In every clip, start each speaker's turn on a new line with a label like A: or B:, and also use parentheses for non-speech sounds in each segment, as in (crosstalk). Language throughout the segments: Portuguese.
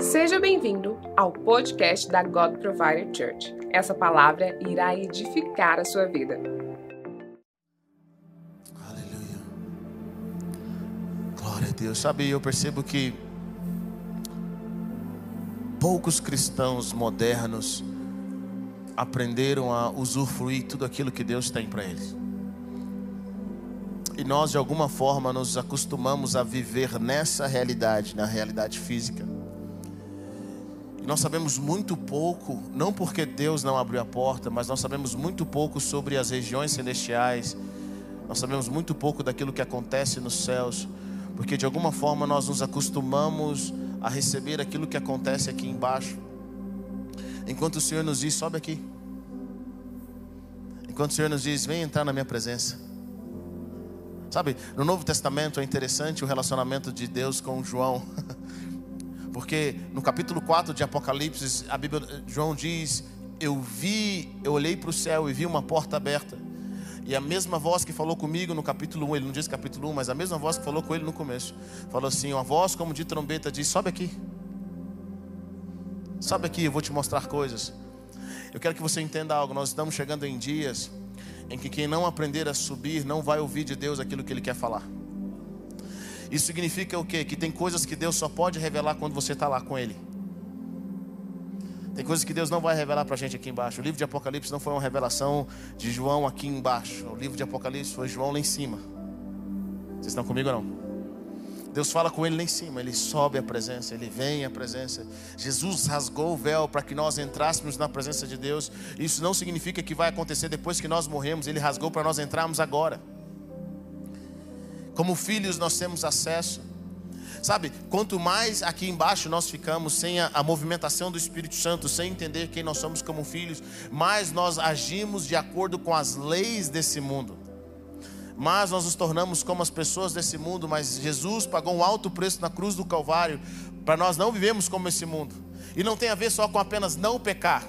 A: Seja bem-vindo ao podcast da God Provider Church. Essa palavra irá edificar a sua vida.
B: Aleluia. Glória a Deus. Sabe, eu percebo que poucos cristãos modernos aprenderam a usufruir tudo aquilo que Deus tem para eles. E nós, de alguma forma, nos acostumamos a viver nessa realidade, na realidade física. E nós sabemos muito pouco, não porque Deus não abriu a porta, mas nós sabemos muito pouco sobre as regiões celestiais. Nós sabemos muito pouco daquilo que acontece nos céus, porque de alguma forma nós nos acostumamos a receber aquilo que acontece aqui embaixo. Enquanto o Senhor nos diz, sobe aqui. Enquanto o Senhor nos diz, vem entrar na minha presença. Sabe, no Novo Testamento é interessante o relacionamento de Deus com João. (laughs) Porque no capítulo 4 de Apocalipse, a Bíblia, João diz: Eu vi, eu olhei para o céu e vi uma porta aberta. E a mesma voz que falou comigo no capítulo 1, ele não diz capítulo 1, mas a mesma voz que falou com ele no começo, falou assim: Uma voz como de trombeta diz: Sobe aqui. Sobe aqui, eu vou te mostrar coisas. Eu quero que você entenda algo. Nós estamos chegando em dias em que quem não aprender a subir não vai ouvir de Deus aquilo que Ele quer falar. Isso significa o quê? Que tem coisas que Deus só pode revelar quando você está lá com Ele. Tem coisas que Deus não vai revelar para a gente aqui embaixo. O livro de Apocalipse não foi uma revelação de João aqui embaixo. O livro de Apocalipse foi João lá em cima. Vocês estão comigo ou não? Deus fala com ele lá em cima, ele sobe a presença, ele vem à presença. Jesus rasgou o véu para que nós entrássemos na presença de Deus. Isso não significa que vai acontecer depois que nós morremos, ele rasgou para nós entrarmos agora. Como filhos, nós temos acesso. Sabe, quanto mais aqui embaixo nós ficamos sem a, a, movimentação do Espírito Santo, sem entender quem nós somos como filhos, mais nós agimos de acordo com as leis desse mundo mas nós nos tornamos como as pessoas desse mundo, mas Jesus pagou um alto preço na cruz do Calvário para nós não vivemos como esse mundo. E não tem a ver só com apenas não pecar.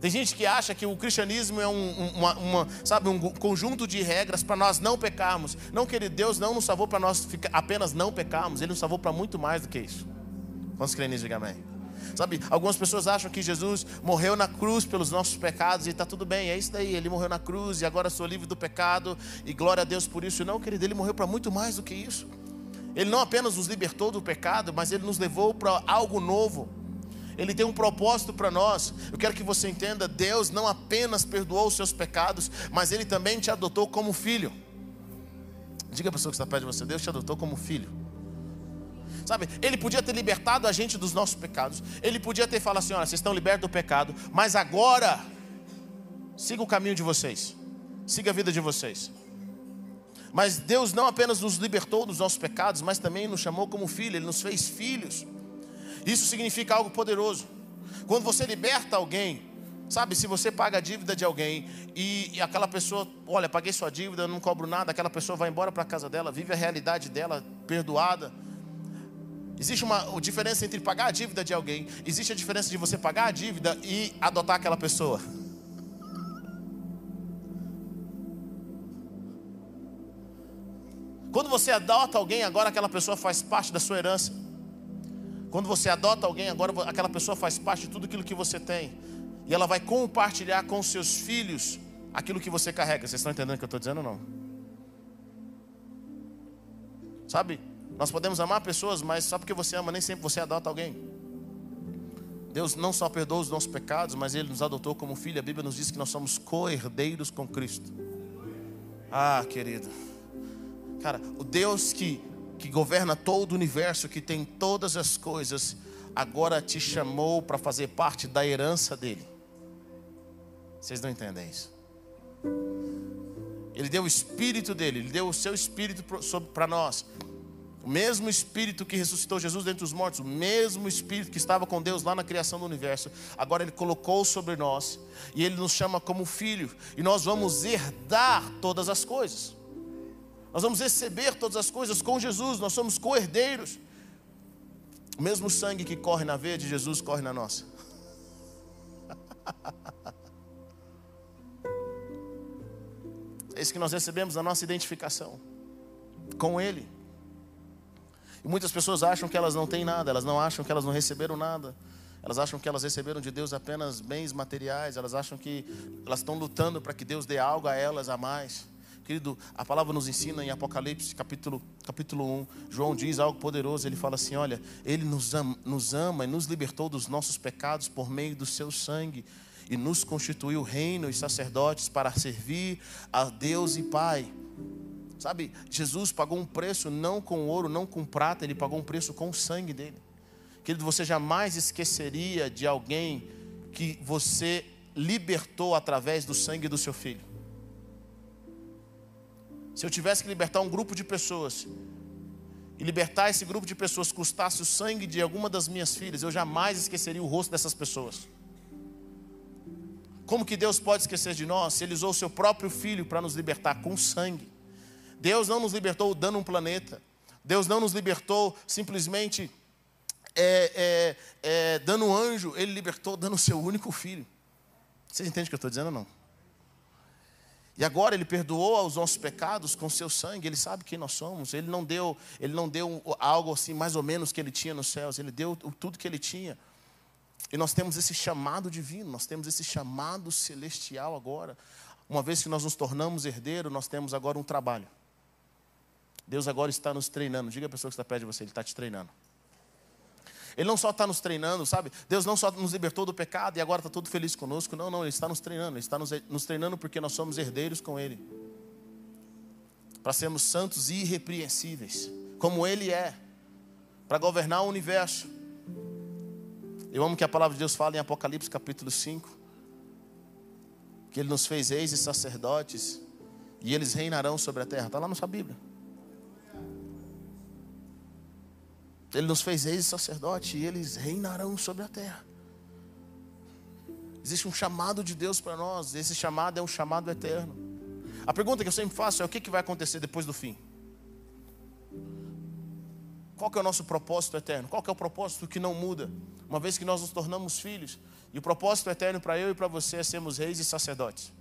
B: Tem gente que acha que o cristianismo é um, uma, uma, sabe, um conjunto de regras para nós não pecarmos. Não, querido, Deus não nos salvou para nós apenas não pecarmos, Ele nos salvou para muito mais do que isso. Quantos creem nisso? Diga amém. Sabe, algumas pessoas acham que Jesus morreu na cruz pelos nossos pecados e está tudo bem, é isso daí. Ele morreu na cruz e agora sou livre do pecado e glória a Deus por isso. Não, querido, ele morreu para muito mais do que isso. Ele não apenas nos libertou do pecado, mas ele nos levou para algo novo. Ele tem um propósito para nós. Eu quero que você entenda: Deus não apenas perdoou os seus pecados, mas Ele também te adotou como filho. Diga a pessoa que está perto de você: Deus te adotou como filho. Sabe, ele podia ter libertado a gente dos nossos pecados. Ele podia ter falado assim: olha, vocês estão libertos do pecado, mas agora siga o caminho de vocês, siga a vida de vocês. Mas Deus não apenas nos libertou dos nossos pecados, mas também nos chamou como filho, Ele nos fez filhos. Isso significa algo poderoso. Quando você liberta alguém, sabe, se você paga a dívida de alguém e, e aquela pessoa, olha, paguei sua dívida, não cobro nada, aquela pessoa vai embora para a casa dela, vive a realidade dela, perdoada Existe uma diferença entre pagar a dívida de alguém, existe a diferença de você pagar a dívida e adotar aquela pessoa. Quando você adota alguém, agora aquela pessoa faz parte da sua herança. Quando você adota alguém, agora aquela pessoa faz parte de tudo aquilo que você tem. E ela vai compartilhar com seus filhos aquilo que você carrega. Vocês estão entendendo o que eu estou dizendo ou não? Sabe? Nós podemos amar pessoas, mas só porque você ama, nem sempre você adota alguém. Deus não só perdoa os nossos pecados, mas Ele nos adotou como filho. A Bíblia nos diz que nós somos co-herdeiros com Cristo. Ah, querido. Cara, o Deus que, que governa todo o universo, que tem todas as coisas, agora te chamou para fazer parte da herança dele. Vocês não entendem isso? Ele deu o espírito dele, ele deu o seu espírito para nós. O mesmo Espírito que ressuscitou Jesus dentre os mortos, o mesmo Espírito que estava com Deus lá na criação do universo, agora Ele colocou sobre nós e Ele nos chama como filho, e nós vamos herdar todas as coisas. Nós vamos receber todas as coisas com Jesus, nós somos co-herdeiros. O mesmo sangue que corre na veia de Jesus corre na nossa. (laughs) É isso que nós recebemos a nossa identificação com Ele. E muitas pessoas acham que elas não têm nada, elas não acham que elas não receberam nada. Elas acham que elas receberam de Deus apenas bens materiais, elas acham que elas estão lutando para que Deus dê algo a elas a mais. Querido, a palavra nos ensina em Apocalipse, capítulo, capítulo 1. João diz algo poderoso. Ele fala assim: Olha, Ele nos ama, nos ama e nos libertou dos nossos pecados por meio do seu sangue e nos constituiu reino e sacerdotes para servir a Deus e Pai. Sabe, Jesus pagou um preço não com ouro, não com prata, ele pagou um preço com o sangue dele. Querido, você jamais esqueceria de alguém que você libertou através do sangue do seu filho. Se eu tivesse que libertar um grupo de pessoas, e libertar esse grupo de pessoas custasse o sangue de alguma das minhas filhas, eu jamais esqueceria o rosto dessas pessoas. Como que Deus pode esquecer de nós se Ele usou o seu próprio filho para nos libertar com sangue? Deus não nos libertou dando um planeta, Deus não nos libertou simplesmente é, é, é, dando um anjo, Ele libertou dando o seu único filho. Vocês entendem o que eu estou dizendo ou não? E agora ele perdoou os nossos pecados com seu sangue, ele sabe quem nós somos. Ele não deu, ele não deu algo assim mais ou menos que ele tinha nos céus, ele deu tudo que ele tinha. E nós temos esse chamado divino, nós temos esse chamado celestial agora. Uma vez que nós nos tornamos herdeiro, nós temos agora um trabalho. Deus agora está nos treinando. Diga a pessoa que está perto de você, Ele está te treinando. Ele não só está nos treinando, sabe? Deus não só nos libertou do pecado e agora está todo feliz conosco. Não, não, Ele está nos treinando. Ele está nos, nos treinando porque nós somos herdeiros com Ele. Para sermos santos e irrepreensíveis, como Ele é. Para governar o universo. Eu amo que a palavra de Deus fala em Apocalipse capítulo 5. Que Ele nos fez reis e sacerdotes. E eles reinarão sobre a terra. Está lá na sua Bíblia. Ele nos fez reis e sacerdotes e eles reinarão sobre a terra. Existe um chamado de Deus para nós, esse chamado é um chamado eterno. A pergunta que eu sempre faço é: o que, vai acontecer depois do fim? Qual que é o nosso propósito eterno? Qual que é o propósito que não muda? Uma vez que nós nos tornamos filhos, e o propósito eterno para eu e para você é sermos reis e sacerdotes.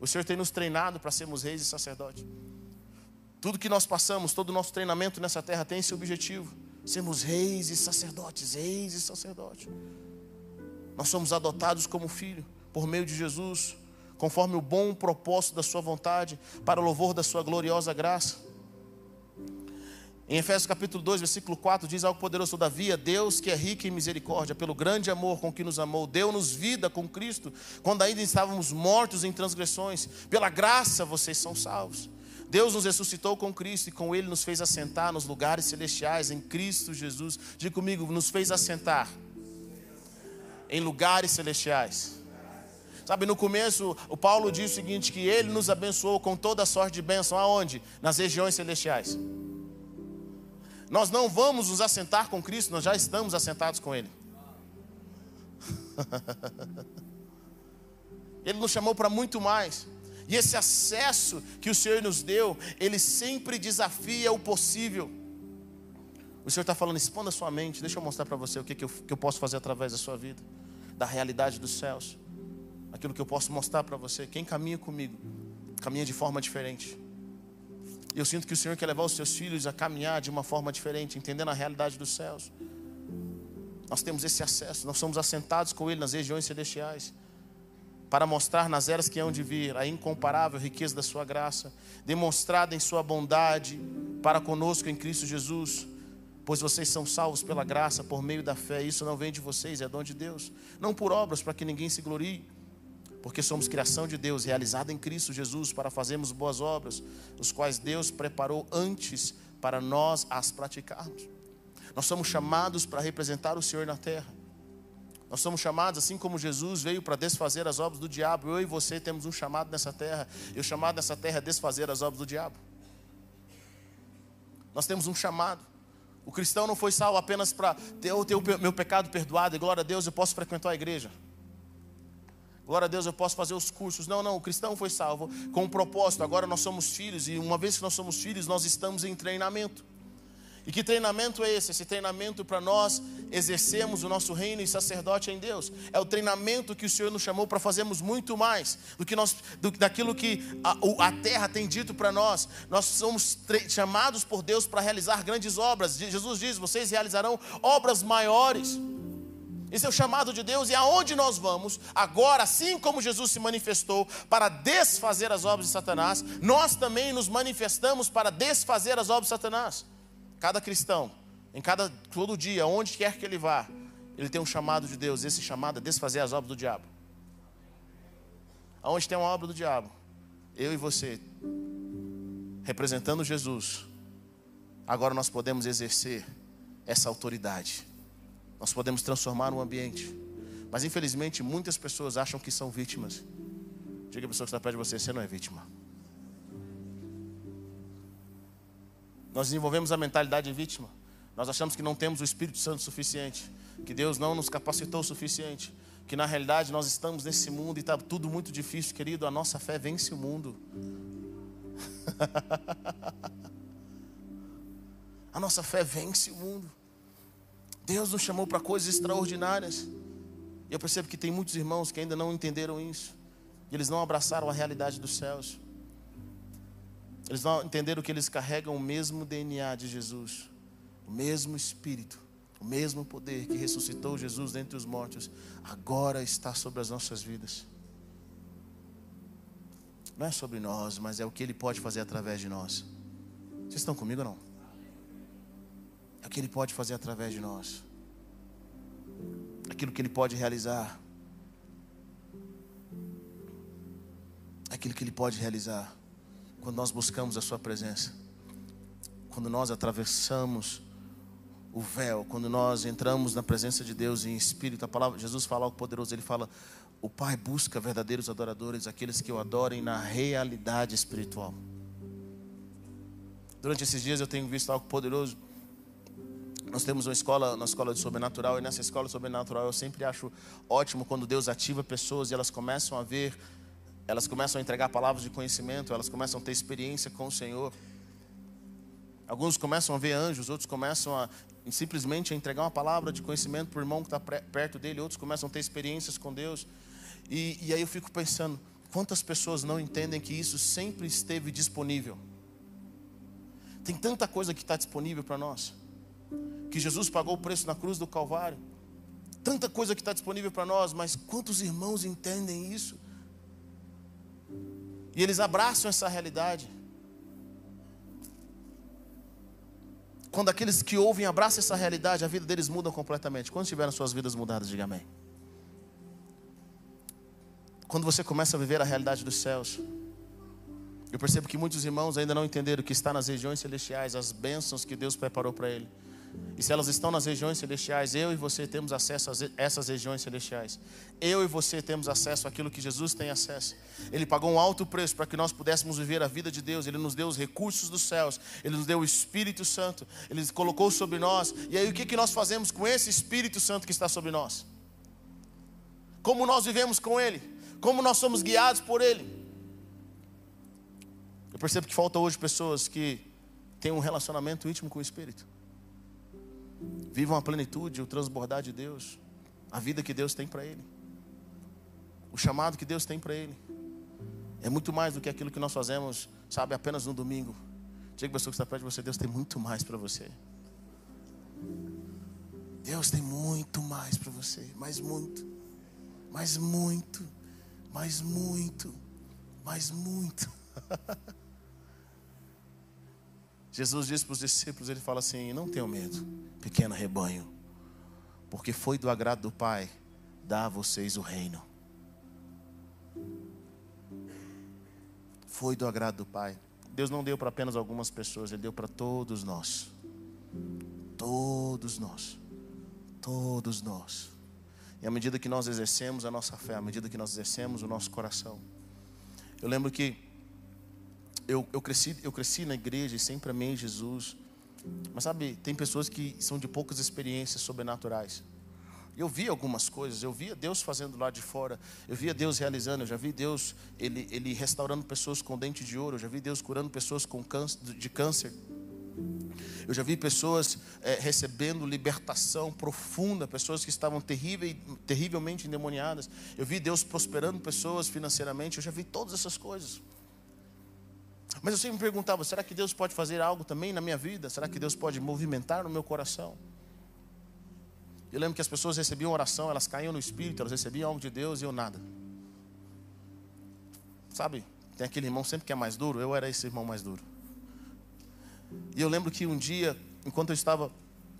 B: O Senhor tem nos treinado para sermos reis e sacerdotes. Tudo que nós passamos, todo o nosso treinamento nessa terra tem esse objetivo sermos reis e sacerdotes, reis e sacerdotes. Nós somos adotados como filho por meio de Jesus, conforme o bom propósito da sua vontade, para o louvor da sua gloriosa graça. Em Efésios capítulo 2, versículo 4, diz algo poderoso: Todavia, Deus que é rico em misericórdia, pelo grande amor com que nos amou, deu-nos vida com Cristo, quando ainda estávamos mortos em transgressões, pela graça vocês são salvos. Deus nos ressuscitou com Cristo e com Ele nos fez assentar nos lugares celestiais em Cristo Jesus. Diga comigo, nos fez assentar em lugares celestiais. Sabe, no começo, o Paulo diz o seguinte: que ele nos abençoou com toda sorte de bênção. Aonde? Nas regiões celestiais. Nós não vamos nos assentar com Cristo, nós já estamos assentados com Ele. (laughs) Ele nos chamou para muito mais. E esse acesso que o Senhor nos deu, ele sempre desafia o possível. O Senhor está falando, exponda sua mente, deixa eu mostrar para você o que, que, eu, que eu posso fazer através da sua vida, da realidade dos céus, aquilo que eu posso mostrar para você. Quem caminha comigo, caminha de forma diferente. E eu sinto que o Senhor quer levar os seus filhos a caminhar de uma forma diferente, entendendo a realidade dos céus. Nós temos esse acesso, nós somos assentados com Ele nas regiões celestiais para mostrar nas eras que hão de vir a incomparável riqueza da sua graça, demonstrada em sua bondade para conosco em Cristo Jesus. Pois vocês são salvos pela graça, por meio da fé. Isso não vem de vocês, é dom de Deus. Não por obras, para que ninguém se glorie. Porque somos criação de Deus, realizada em Cristo Jesus, para fazermos boas obras, os quais Deus preparou antes para nós as praticarmos. Nós somos chamados para representar o Senhor na terra. Nós somos chamados, assim como Jesus veio para desfazer as obras do diabo, eu e você temos um chamado nessa terra, e o chamado nessa terra é desfazer as obras do diabo. Nós temos um chamado. O cristão não foi salvo apenas para ter, ter o meu pecado perdoado, e glória a Deus, eu posso frequentar a igreja. Glória a Deus, eu posso fazer os cursos. Não, não, o cristão foi salvo com um propósito. Agora nós somos filhos, e uma vez que nós somos filhos, nós estamos em treinamento. E que treinamento é esse? Esse treinamento para nós exercermos o nosso reino e sacerdote em Deus. É o treinamento que o Senhor nos chamou para fazermos muito mais do que nós, do, daquilo que a, a terra tem dito para nós. Nós somos chamados por Deus para realizar grandes obras. Jesus diz: vocês realizarão obras maiores. Esse é o chamado de Deus e aonde nós vamos, agora, assim como Jesus se manifestou para desfazer as obras de Satanás, nós também nos manifestamos para desfazer as obras de Satanás. Cada cristão, em cada todo dia, onde quer que ele vá, ele tem um chamado de Deus. Esse chamado é desfazer as obras do diabo. Aonde tem uma obra do diabo, eu e você, representando Jesus, agora nós podemos exercer essa autoridade nós podemos transformar um ambiente. Mas infelizmente muitas pessoas acham que são vítimas. Diga a pessoa que está perto de você, você não é vítima. Nós desenvolvemos a mentalidade de vítima. Nós achamos que não temos o Espírito Santo suficiente, que Deus não nos capacitou o suficiente, que na realidade nós estamos nesse mundo e está tudo muito difícil, querido. A nossa fé vence o mundo. (laughs) a nossa fé vence o mundo. Deus nos chamou para coisas extraordinárias. Eu percebo que tem muitos irmãos que ainda não entenderam isso. E eles não abraçaram a realidade dos céus. Eles não entenderam que eles carregam o mesmo DNA de Jesus, o mesmo Espírito, o mesmo poder que ressuscitou Jesus dentre os mortos, agora está sobre as nossas vidas. Não é sobre nós, mas é o que Ele pode fazer através de nós. Vocês estão comigo ou não? É o que Ele pode fazer através de nós, aquilo que Ele pode realizar, aquilo que Ele pode realizar quando nós buscamos a Sua presença, quando nós atravessamos o véu, quando nós entramos na presença de Deus em espírito, a palavra Jesus fala algo poderoso, ele fala: "O Pai busca verdadeiros adoradores, aqueles que o adorem na realidade espiritual". Durante esses dias eu tenho visto algo poderoso. Nós temos uma escola, uma escola de sobrenatural, e nessa escola sobrenatural eu sempre acho ótimo quando Deus ativa pessoas e elas começam a ver, elas começam a entregar palavras de conhecimento, elas começam a ter experiência com o Senhor. Alguns começam a ver anjos, outros começam a simplesmente a entregar uma palavra de conhecimento para o irmão que está perto dele, outros começam a ter experiências com Deus. E, e aí eu fico pensando, quantas pessoas não entendem que isso sempre esteve disponível? Tem tanta coisa que está disponível para nós que Jesus pagou o preço na cruz do Calvário. Tanta coisa que está disponível para nós, mas quantos irmãos entendem isso? E eles abraçam essa realidade. Quando aqueles que ouvem abraçam essa realidade, a vida deles muda completamente. Quando tiveram suas vidas mudadas, diga amém. Quando você começa a viver a realidade dos céus, eu percebo que muitos irmãos ainda não entenderam que está nas regiões celestiais, as bênçãos que Deus preparou para ele. E se elas estão nas regiões celestiais, eu e você temos acesso a essas regiões celestiais. Eu e você temos acesso àquilo que Jesus tem acesso. Ele pagou um alto preço para que nós pudéssemos viver a vida de Deus. Ele nos deu os recursos dos céus. Ele nos deu o Espírito Santo. Ele colocou sobre nós. E aí o que, nós fazemos com esse Espírito Santo que está sobre nós? Como nós vivemos com Ele? Como nós somos guiados por Ele? Eu percebo que falta hoje pessoas que têm um relacionamento íntimo com o Espírito. Vivam a plenitude, o transbordar de Deus, a vida que Deus tem para ele, o chamado que Deus tem para ele. É muito mais do que aquilo que nós fazemos, sabe, apenas no domingo. Diga para pessoa que está perto de você, Deus tem muito mais para você. Deus tem muito mais para você, mais muito, mais muito, mais muito, mais muito. (laughs) Jesus disse para os discípulos, ele fala assim: "Não tenham medo, pequeno rebanho, porque foi do agrado do Pai dar a vocês o reino." Foi do agrado do Pai. Deus não deu para apenas algumas pessoas, ele deu para todos nós. Todos nós. Todos nós. E à medida que nós exercemos a nossa fé, à medida que nós exercemos o nosso coração. Eu lembro que eu, eu, cresci, eu cresci na igreja e sempre amei Jesus. Mas sabe, tem pessoas que são de poucas experiências sobrenaturais. Eu vi algumas coisas, eu via Deus fazendo lá de fora, eu via Deus realizando, eu já vi Deus ele, ele restaurando pessoas com dente de ouro, eu já vi Deus curando pessoas com câncer, de câncer. Eu já vi pessoas é, recebendo libertação profunda, pessoas que estavam terrível, terrivelmente endemoniadas. Eu vi Deus prosperando pessoas financeiramente. Eu já vi todas essas coisas. Mas eu sempre me perguntava: será que Deus pode fazer algo também na minha vida? Será que Deus pode movimentar no meu coração? Eu lembro que as pessoas recebiam oração, elas caíam no espírito, elas recebiam algo de Deus e eu nada. Sabe, tem aquele irmão sempre que é mais duro, eu era esse irmão mais duro. E eu lembro que um dia, enquanto eu estava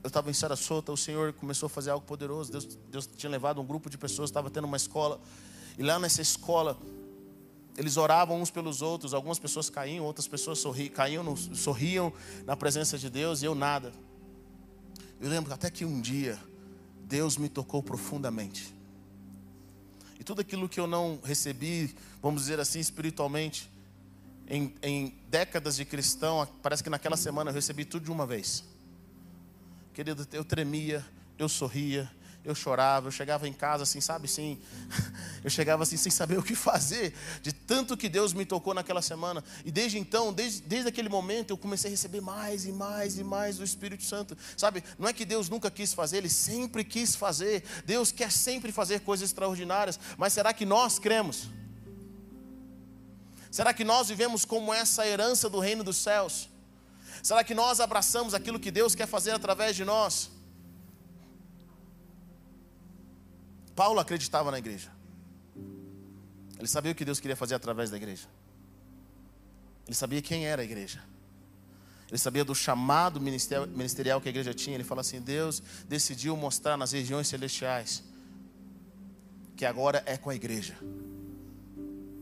B: eu estava em Sarasota, o Senhor começou a fazer algo poderoso. Deus, Deus tinha levado um grupo de pessoas, estava tendo uma escola. E lá nessa escola, eles oravam uns pelos outros. Algumas pessoas caíam, outras pessoas sorriam, caíam, sorriam na presença de Deus e eu nada. Eu lembro até que um dia, Deus me tocou profundamente. E tudo aquilo que eu não recebi, vamos dizer assim, espiritualmente, em, em décadas de cristão, parece que naquela semana eu recebi tudo de uma vez. Querido, eu tremia, eu sorria, eu chorava, eu chegava em casa assim, sabe, assim, (laughs) eu chegava assim sem saber o que fazer, de tanto que Deus me tocou naquela semana. E desde então, desde, desde aquele momento, eu comecei a receber mais e mais e mais do Espírito Santo. Sabe, não é que Deus nunca quis fazer, Ele sempre quis fazer. Deus quer sempre fazer coisas extraordinárias, mas será que nós cremos? Será que nós vivemos como essa herança do reino dos céus? Será que nós abraçamos aquilo que Deus quer fazer através de nós? Paulo acreditava na igreja. Ele sabia o que Deus queria fazer através da igreja. Ele sabia quem era a igreja. Ele sabia do chamado ministerial que a igreja tinha. Ele fala assim: Deus decidiu mostrar nas regiões celestiais que agora é com a igreja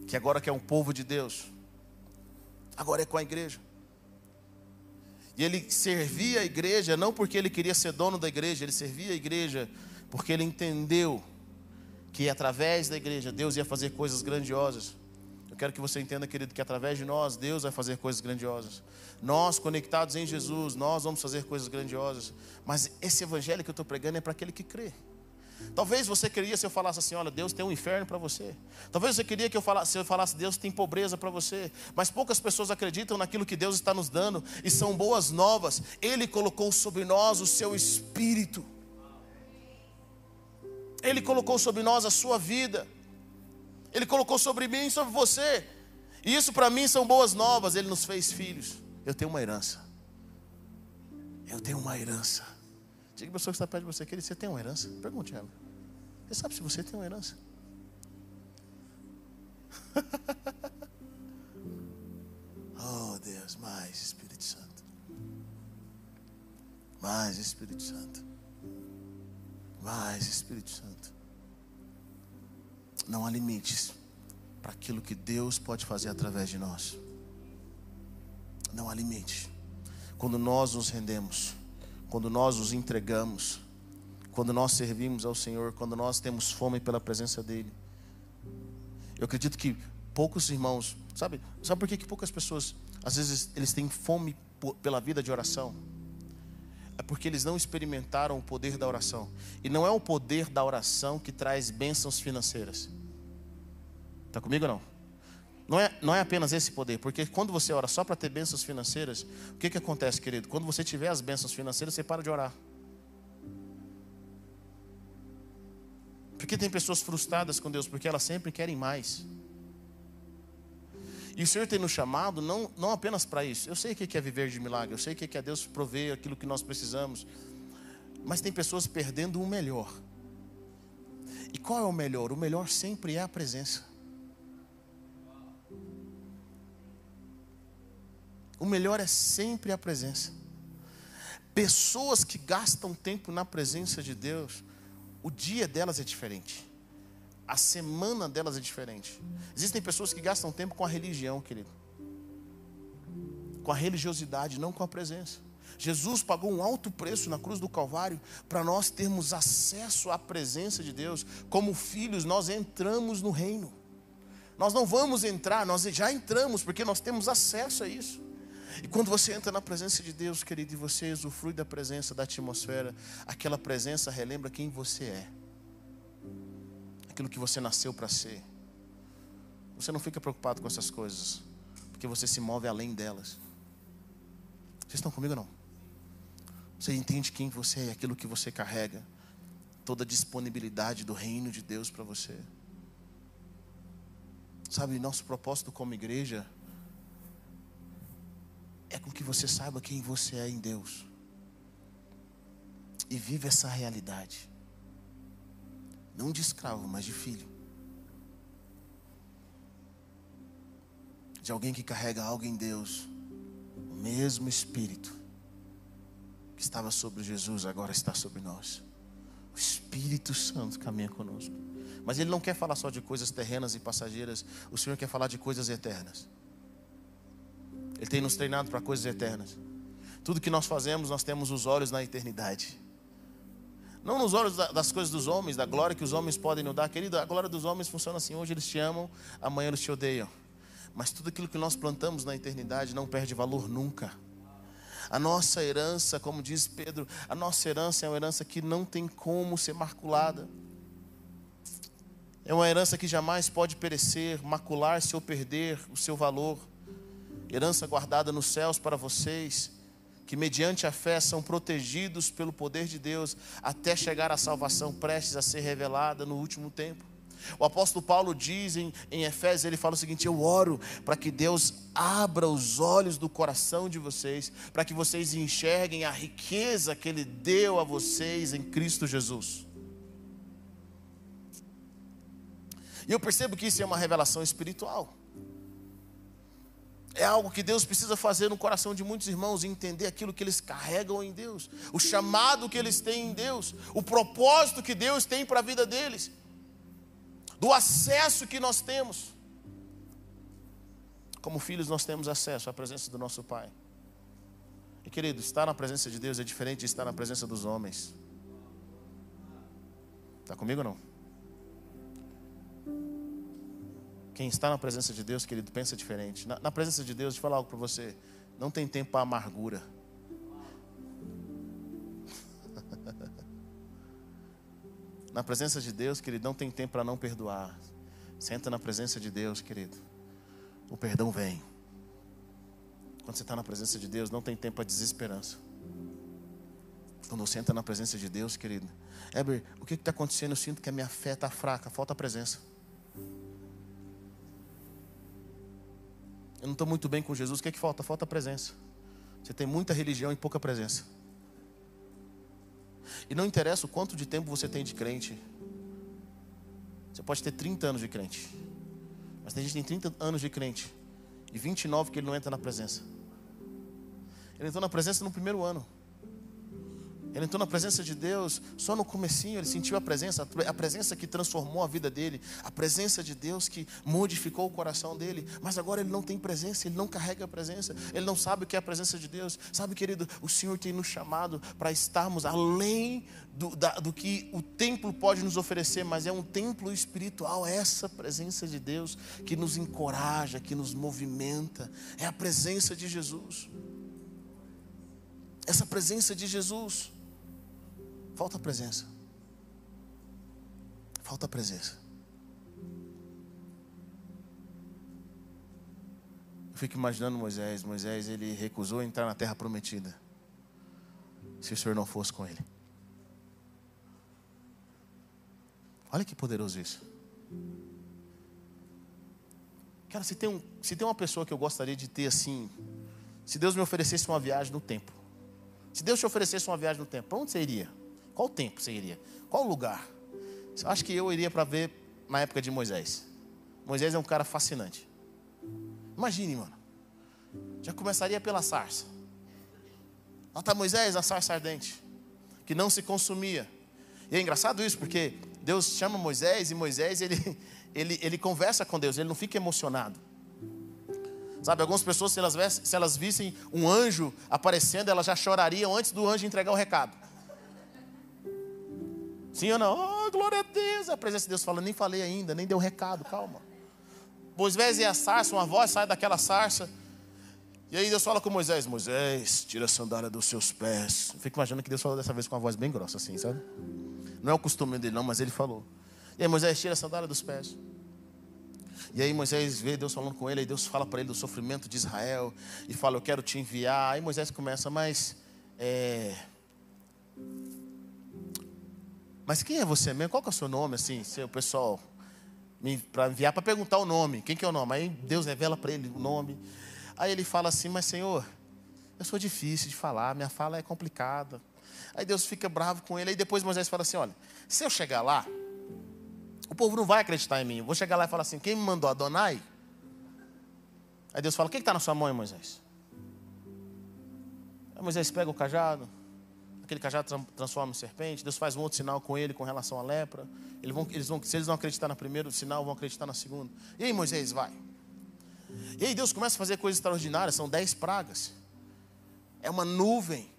B: que agora que é um povo de Deus, agora é com a igreja. E ele servia a igreja não porque ele queria ser dono da igreja, ele servia a igreja porque ele entendeu que através da igreja Deus ia fazer coisas grandiosas. Eu quero que você entenda, querido, que através de nós Deus vai fazer coisas grandiosas. Nós, conectados em Jesus, nós vamos fazer coisas grandiosas. Mas esse evangelho que eu estou pregando é para aquele que crê. Talvez você queria se eu falasse assim, olha, Deus tem um inferno para você. Talvez você queria que eu falasse, se eu falasse, Deus tem pobreza para você. Mas poucas pessoas acreditam naquilo que Deus está nos dando e são boas novas. Ele colocou sobre nós o seu espírito. Ele colocou sobre nós a sua vida. Ele colocou sobre mim e sobre você. E isso para mim são boas novas. Ele nos fez filhos. Eu tenho uma herança. Eu tenho uma herança. Diga a pessoa que está perto de você, querido, você tem uma herança? Pergunte a ela. Você sabe se você tem uma herança? (laughs) oh Deus, mais Espírito Santo. Mais Espírito Santo. Mais Espírito Santo. Não há limites para aquilo que Deus pode fazer através de nós. Não há limite. Quando nós nos rendemos quando nós nos entregamos, quando nós servimos ao Senhor, quando nós temos fome pela presença dEle. Eu acredito que poucos irmãos, sabe, sabe por que, que poucas pessoas, às vezes, eles têm fome pela vida de oração? É porque eles não experimentaram o poder da oração. E não é o poder da oração que traz bênçãos financeiras. Está comigo ou não? Não é, não é apenas esse poder, porque quando você ora só para ter bênçãos financeiras, o que, que acontece, querido? Quando você tiver as bênçãos financeiras, você para de orar. Porque tem pessoas frustradas com Deus, porque elas sempre querem mais. E o Senhor tem nos chamado não, não apenas para isso. Eu sei o que é viver de milagre, eu sei o que é Deus prover aquilo que nós precisamos. Mas tem pessoas perdendo o melhor. E qual é o melhor? O melhor sempre é a presença. O melhor é sempre a presença. Pessoas que gastam tempo na presença de Deus, o dia delas é diferente. A semana delas é diferente. Existem pessoas que gastam tempo com a religião, querido. Com a religiosidade, não com a presença. Jesus pagou um alto preço na cruz do Calvário para nós termos acesso à presença de Deus. Como filhos, nós entramos no reino. Nós não vamos entrar, nós já entramos, porque nós temos acesso a isso. E quando você entra na presença de Deus, querido, e você usufrui da presença, da atmosfera, aquela presença relembra quem você é, aquilo que você nasceu para ser. Você não fica preocupado com essas coisas, porque você se move além delas. Vocês estão comigo ou não? Você entende quem você é, aquilo que você carrega, toda a disponibilidade do reino de Deus para você. Sabe, nosso propósito como igreja é com que você saiba quem você é em Deus e vive essa realidade, não de escravo, mas de filho, de alguém que carrega algo em Deus, o mesmo Espírito que estava sobre Jesus agora está sobre nós. O Espírito Santo caminha conosco. Mas Ele não quer falar só de coisas terrenas e passageiras. O Senhor quer falar de coisas eternas. Ele tem nos treinado para coisas eternas. Tudo que nós fazemos, nós temos os olhos na eternidade. Não nos olhos das coisas dos homens, da glória que os homens podem nos dar. Querido, a glória dos homens funciona assim: hoje eles te amam, amanhã eles te odeiam. Mas tudo aquilo que nós plantamos na eternidade não perde valor nunca. A nossa herança, como diz Pedro, a nossa herança é uma herança que não tem como ser maculada. É uma herança que jamais pode perecer, macular-se ou perder o seu valor. Herança guardada nos céus para vocês, que mediante a fé são protegidos pelo poder de Deus até chegar à salvação prestes a ser revelada no último tempo. O apóstolo Paulo diz em, em Efésios, ele fala o seguinte: Eu oro para que Deus abra os olhos do coração de vocês, para que vocês enxerguem a riqueza que Ele deu a vocês em Cristo Jesus. E eu percebo que isso é uma revelação espiritual. É algo que Deus precisa fazer no coração de muitos irmãos, entender aquilo que eles carregam em Deus, o chamado que eles têm em Deus, o propósito que Deus tem para a vida deles do acesso que nós temos. Como filhos, nós temos acesso à presença do nosso Pai. E querido, estar na presença de Deus é diferente de estar na presença dos homens. Está comigo ou não? Quem está na presença de Deus, querido, pensa diferente. Na, na presença de Deus, deixa eu falar algo para você. Não tem tempo para amargura. (laughs) Na presença de Deus, querido, não tem tempo para não perdoar. Senta na presença de Deus, querido. O perdão vem. Quando você está na presença de Deus, não tem tempo para desesperança. Quando você entra na presença de Deus, querido. Eber, o que está acontecendo? Eu sinto que a minha fé está fraca, falta a presença. Eu não estou muito bem com Jesus, o que, é que falta? Falta presença. Você tem muita religião e pouca presença. E não interessa o quanto de tempo você tem de crente. Você pode ter 30 anos de crente. Mas tem gente que tem 30 anos de crente. E 29 que ele não entra na presença. Ele entrou na presença no primeiro ano. Ele entrou na presença de Deus só no comecinho, ele sentiu a presença, a presença que transformou a vida dele, a presença de Deus que modificou o coração dele, mas agora ele não tem presença, ele não carrega a presença, ele não sabe o que é a presença de Deus. Sabe, querido, o Senhor tem nos chamado para estarmos além do, da, do que o templo pode nos oferecer, mas é um templo espiritual, é essa presença de Deus que nos encoraja, que nos movimenta, é a presença de Jesus. Essa presença de Jesus. Falta a presença. Falta a presença. Eu fico imaginando Moisés. Moisés ele recusou entrar na terra prometida. Se o Senhor não fosse com ele. Olha que poderoso isso. Cara, se tem, um, se tem uma pessoa que eu gostaria de ter assim, se Deus me oferecesse uma viagem no tempo, se Deus te oferecesse uma viagem no tempo, para onde você iria? Qual tempo você iria? Qual lugar? Eu acho que eu iria para ver na época de Moisés. Moisés é um cara fascinante. Imagine, mano. Já começaria pela sarça. Lá está Moisés, a sarça ardente, que não se consumia. E é engraçado isso, porque Deus chama Moisés e Moisés ele, (laughs) ele, ele conversa com Deus, ele não fica emocionado. Sabe, algumas pessoas, se elas, se elas vissem um anjo aparecendo, elas já chorariam antes do anjo entregar o recado. Sim ou não? Oh, glória a Deus. A presença de Deus fala, nem falei ainda, nem deu recado, calma. Moisés e a sarça, uma voz sai daquela sarça. E aí Deus fala com Moisés, Moisés, tira a sandália dos seus pés. Eu fico imaginando que Deus falou dessa vez com uma voz bem grossa assim, sabe? Não é o costume dele não, mas ele falou. E aí Moisés tira a sandália dos pés. E aí Moisés vê Deus falando com ele, e Deus fala para ele do sofrimento de Israel, e fala, eu quero te enviar. Aí Moisés começa, mas. É... Mas quem é você mesmo? Qual que é o seu nome, assim, seu pessoal? Para enviar para perguntar o nome. Quem que é o nome? Aí Deus revela para ele o nome. Aí ele fala assim, mas Senhor, eu sou difícil de falar, minha fala é complicada. Aí Deus fica bravo com ele. Aí depois Moisés fala assim: olha, se eu chegar lá, o povo não vai acreditar em mim. Eu vou chegar lá e falar assim: quem me mandou Adonai? Aí Deus fala: o que está na sua mão, Moisés? Aí Moisés pega o cajado, aquele cajado transforma em serpente. Deus faz um outro sinal com ele com relação à lepra. Eles vão, eles vão, se eles não acreditar no primeiro sinal, vão acreditar no segundo. E aí Moisés vai. E aí Deus começa a fazer coisas extraordinárias. São dez pragas. É uma nuvem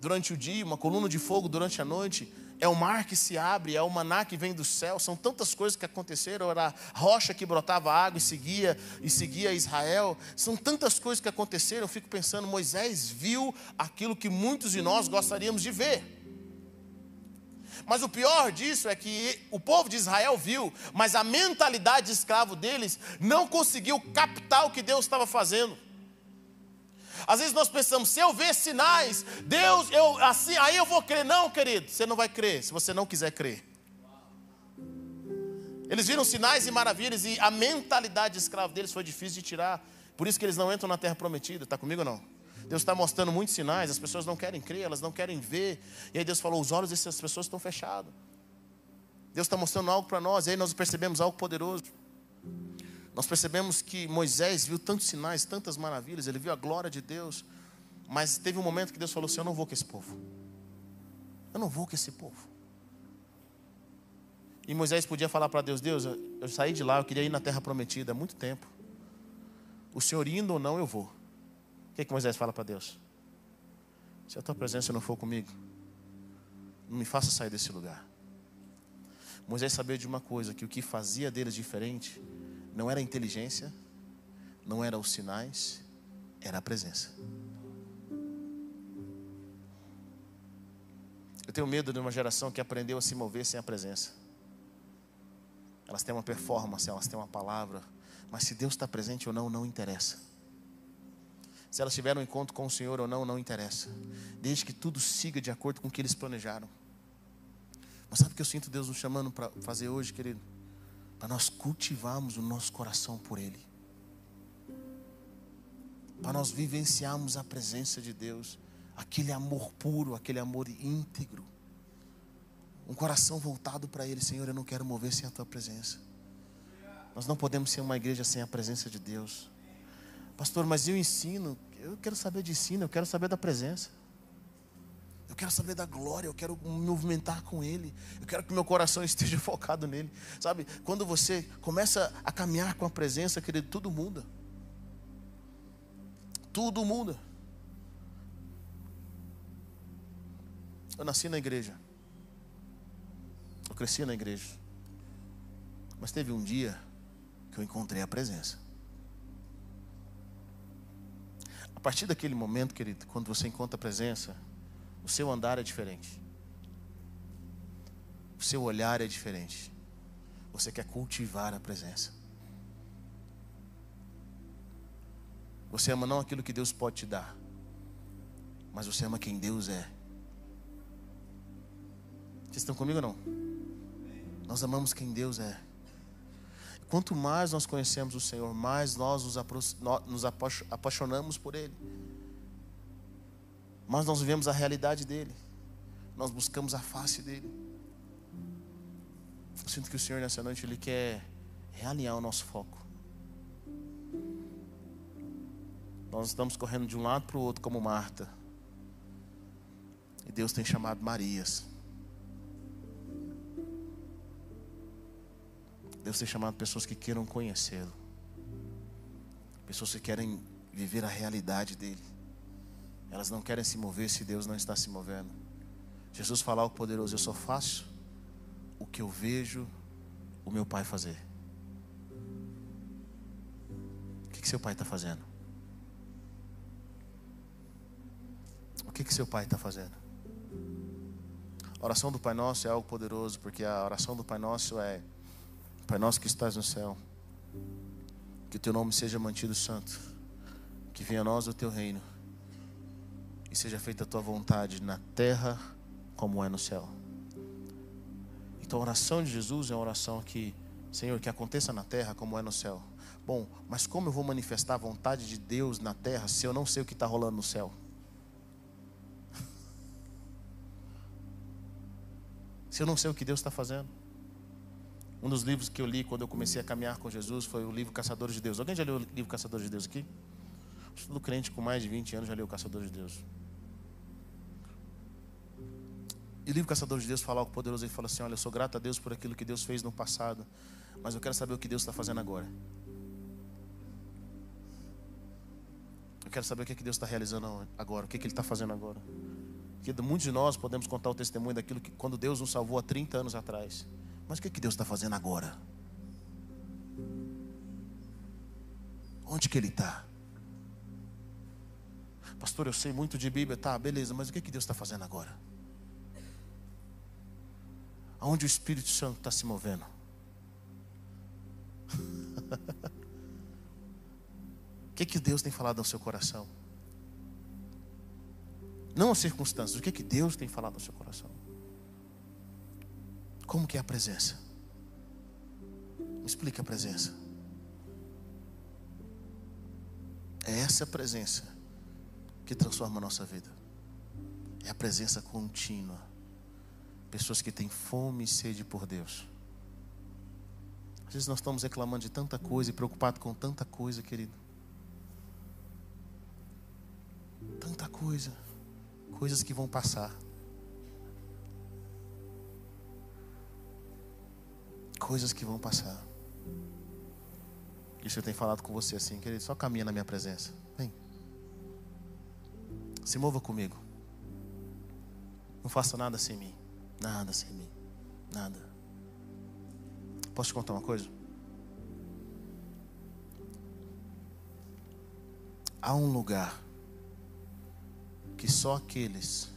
B: durante o dia, uma coluna de fogo durante a noite é o mar que se abre, é o maná que vem do céu, são tantas coisas que aconteceram, era a rocha que brotava água e seguia e seguia Israel, são tantas coisas que aconteceram, eu fico pensando, Moisés viu aquilo que muitos de nós gostaríamos de ver. Mas o pior disso é que o povo de Israel viu, mas a mentalidade de escravo deles não conseguiu captar o que Deus estava fazendo. Às vezes nós pensamos, se eu ver sinais, Deus, eu assim, aí eu vou crer. Não, querido, você não vai crer se você não quiser crer. Eles viram sinais e maravilhas e a mentalidade de escravo deles foi difícil de tirar. Por isso que eles não entram na terra prometida. Está comigo ou não? Deus está mostrando muitos sinais, as pessoas não querem crer, elas não querem ver. E aí Deus falou: os olhos dessas pessoas estão fechados. Deus está mostrando algo para nós, e aí nós percebemos algo poderoso. Nós percebemos que Moisés viu tantos sinais, tantas maravilhas, ele viu a glória de Deus, mas teve um momento que Deus falou assim: Eu não vou com esse povo. Eu não vou com esse povo. E Moisés podia falar para Deus: Deus, eu saí de lá, eu queria ir na terra prometida há muito tempo. O senhor indo ou não, eu vou. O que, é que Moisés fala para Deus? Se a tua presença não for comigo, não me faça sair desse lugar. Moisés sabia de uma coisa: que o que fazia deles diferente não era a inteligência, não eram os sinais, era a presença. Eu tenho medo de uma geração que aprendeu a se mover sem a presença. Elas têm uma performance, elas têm uma palavra, mas se Deus está presente ou não, não interessa. Se elas tiveram um encontro com o Senhor ou não, não interessa. Desde que tudo siga de acordo com o que eles planejaram. Mas sabe o que eu sinto Deus nos chamando para fazer hoje, querido? Para nós cultivarmos o nosso coração por Ele, para nós vivenciarmos a presença de Deus, aquele amor puro, aquele amor íntegro, um coração voltado para Ele, Senhor, eu não quero mover sem a Tua presença. Nós não podemos ser uma igreja sem a presença de Deus. Pastor, mas eu ensino, eu quero saber de ensino, eu quero saber da presença. Eu quero saber da glória, eu quero me movimentar com Ele, eu quero que meu coração (laughs) esteja focado nele. Sabe, quando você começa a caminhar com a presença, querido, tudo muda. Tudo muda. Eu nasci na igreja, eu cresci na igreja, mas teve um dia que eu encontrei a presença. A partir daquele momento, querido, quando você encontra a presença, o seu andar é diferente. O seu olhar é diferente. Você quer cultivar a presença. Você ama não aquilo que Deus pode te dar, mas você ama quem Deus é. Vocês estão comigo ou não? Nós amamos quem Deus é. Quanto mais nós conhecemos o Senhor, mais nós nos apaixonamos por Ele. Mas nós vivemos a realidade dele. Nós buscamos a face dele. Eu sinto que o Senhor nessa noite ele quer realinhar o nosso foco. Nós estamos correndo de um lado para o outro como Marta. E Deus tem chamado Marias. Deus tem chamado pessoas que queiram conhecê-lo. Pessoas que querem viver a realidade dele. Elas não querem se mover se Deus não está se movendo. Jesus fala ao poderoso: Eu só faço o que eu vejo o meu pai fazer. O que, que seu pai está fazendo? O que, que seu pai está fazendo? A oração do Pai Nosso é algo poderoso, porque a oração do Pai Nosso é: Pai nosso que estás no céu, que o teu nome seja mantido santo, que venha a nós o teu reino seja feita a tua vontade na terra como é no céu. Então a oração de Jesus é uma oração que, Senhor, que aconteça na terra como é no céu. Bom, mas como eu vou manifestar a vontade de Deus na terra se eu não sei o que está rolando no céu? (laughs) Se eu não sei o que Deus está fazendo? Um dos livros que eu li quando eu comecei a caminhar com Jesus foi o livro Caçadores de Deus. Alguém já leu o livro Caçadores de Deus aqui? Todo crente com mais de 20 anos já leu Caçadores de Deus. E o livro Caçador de Deus fala algo poderoso. Ele fala assim: Olha, eu sou grato a Deus por aquilo que Deus fez no passado, mas eu quero saber o que Deus está fazendo agora. Eu quero saber o que, é que Deus está realizando agora, o que, é que Ele está fazendo agora. Porque muitos de nós podemos contar o testemunho daquilo que quando Deus nos salvou há 30 anos atrás. Mas o que, é que Deus está fazendo agora? Onde que Ele está? Pastor, eu sei muito de Bíblia, tá, beleza, mas o que, que Deus está fazendo agora? Aonde o Espírito Santo está se movendo? o que, que Deus tem falado ao seu coração? Não as circunstâncias, o que, que Deus tem falado ao seu coração? Como que é a presença? Me explica a presença. É essa presença que transforma a nossa vida. É a presença contínua Pessoas que têm fome e sede por Deus. Às vezes nós estamos reclamando de tanta coisa e preocupados com tanta coisa, querido. Tanta coisa. Coisas que vão passar. Coisas que vão passar. E eu tenho falado com você assim, querido, só caminha na minha presença. Vem. Se mova comigo. Não faça nada sem mim. Nada sem mim. Nada. Posso te contar uma coisa? Há um lugar que só aqueles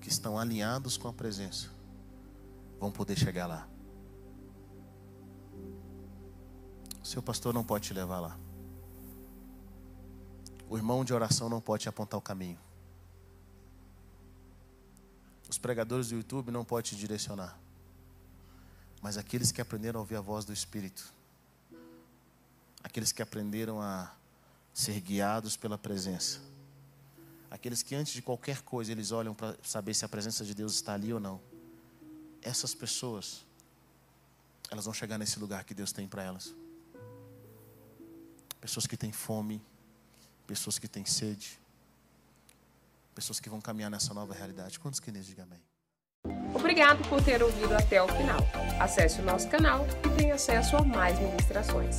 B: que estão alinhados com a presença vão poder chegar lá. Seu pastor não pode te levar lá. O irmão de oração não pode te apontar o caminho. Os pregadores do YouTube não podem te direcionar. Mas aqueles que aprenderam a ouvir a voz do Espírito, aqueles que aprenderam a ser guiados pela presença, aqueles que antes de qualquer coisa eles olham para saber se a presença de Deus está ali ou não, essas pessoas, elas vão chegar nesse lugar que Deus tem para elas. Pessoas que têm fome, pessoas que têm sede, pessoas que vão caminhar nessa nova realidade. Quantos que digam amém?
A: Obrigado por ter ouvido até o final. Acesse o nosso canal e tenha acesso a mais ministrações.